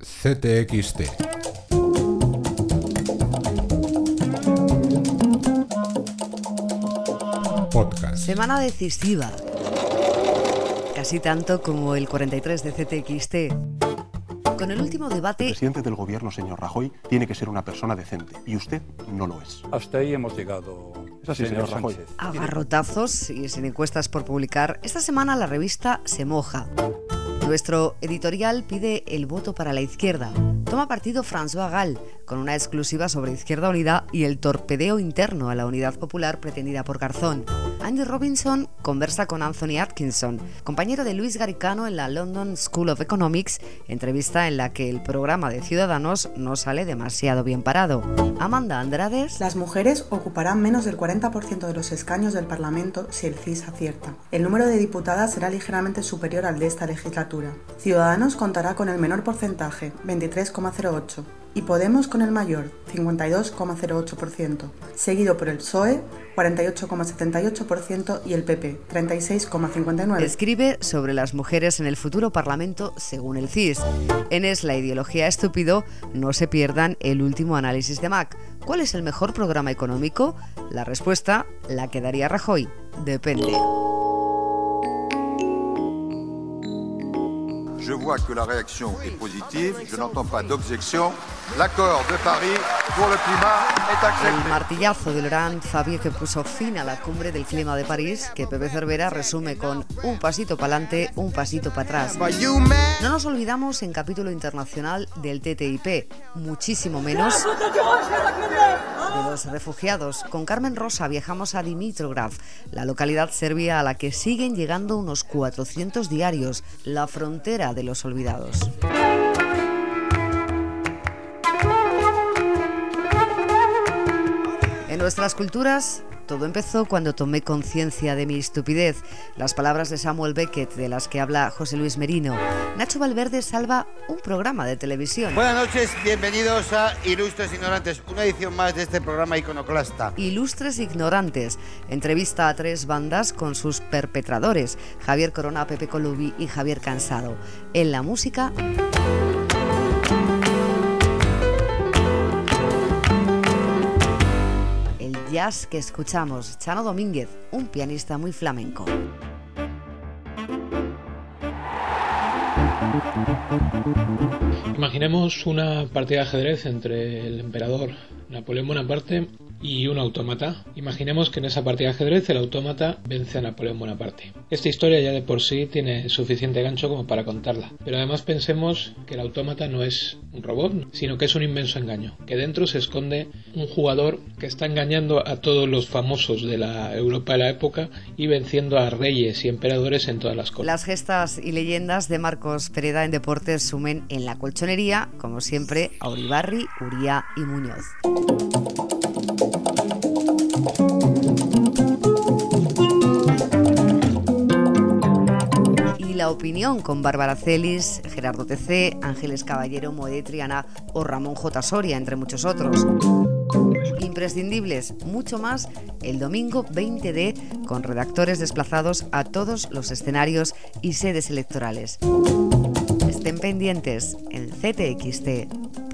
CTXT. Podcast. Semana decisiva. Casi tanto como el 43 de CTXT. Con el último El debate presidente del gobierno, señor Rajoy, tiene que ser una persona decente y usted no lo es. Hasta ahí hemos llegado. Es así, señor Rajoy. a garrotazos y sin encuestas por publicar, esta semana la revista se moja. Nuestro editorial pide el voto para la izquierda. Toma partido François Gall, con una exclusiva sobre Izquierda Unida y el torpedeo interno a la unidad popular pretendida por Garzón. Andy Robinson conversa con Anthony Atkinson, compañero de Luis Garicano en la London School of Economics, entrevista en la que el programa de Ciudadanos no sale demasiado bien parado. Amanda Andrades Las mujeres ocuparán menos del 40% de los escaños del Parlamento si el CIS acierta. El número de diputadas será ligeramente superior al de esta legislatura. Ciudadanos contará con el menor porcentaje, 23,08%, y Podemos con el mayor, 52,08%, seguido por el PSOE, 48,78% y el PP, 36,59%. Escribe sobre las mujeres en el futuro Parlamento según el CIS. En Es la ideología estúpido, no se pierdan el último análisis de Mac. ¿Cuál es el mejor programa económico? La respuesta la que daría Rajoy. Depende. Je vois que la réaction est positive. Je n'entends pas d'objection. L'accord de Paris pour le climat est El accepté. martillazo de Laurent Fabier que puso fin a la cumbre del clima de París, que Pepe Cervera resume con un pasito para adelante, un pasito para atrás. No nos olvidamos en capítulo internacional del TTIP, muchísimo menos de los refugiados. Con Carmen Rosa viajamos a Dimitrov, la localidad serbia a la que siguen llegando unos 400 diarios, la frontera de los olvidados. En nuestras culturas, todo empezó cuando tomé conciencia de mi estupidez. Las palabras de Samuel Beckett, de las que habla José Luis Merino. Nacho Valverde salva un programa de televisión. Buenas noches, bienvenidos a Ilustres Ignorantes, una edición más de este programa iconoclasta. Ilustres Ignorantes. Entrevista a tres bandas con sus perpetradores, Javier Corona, Pepe Colubi y Javier Cansado. En la música, que escuchamos, Chano Domínguez, un pianista muy flamenco. Imaginemos una partida de ajedrez entre el emperador Napoleón Bonaparte y un autómata. Imaginemos que en esa partida de ajedrez el autómata vence a Napoleón Bonaparte. Esta historia ya de por sí tiene suficiente gancho como para contarla. Pero además pensemos que el autómata no es un robot, sino que es un inmenso engaño. Que dentro se esconde un jugador que está engañando a todos los famosos de la Europa de la época y venciendo a reyes y emperadores en todas las cosas. Las gestas y leyendas de Marcos Pereda en deportes sumen en la colchonería, como siempre, a Uribarri, Uría y Muñoz. Y la opinión con Bárbara Celis, Gerardo TC, Ángeles Caballero, Moed Triana o Ramón J. Soria, entre muchos otros. Imprescindibles, mucho más el domingo 20D con redactores desplazados a todos los escenarios y sedes electorales. Estén pendientes en ctxt.es.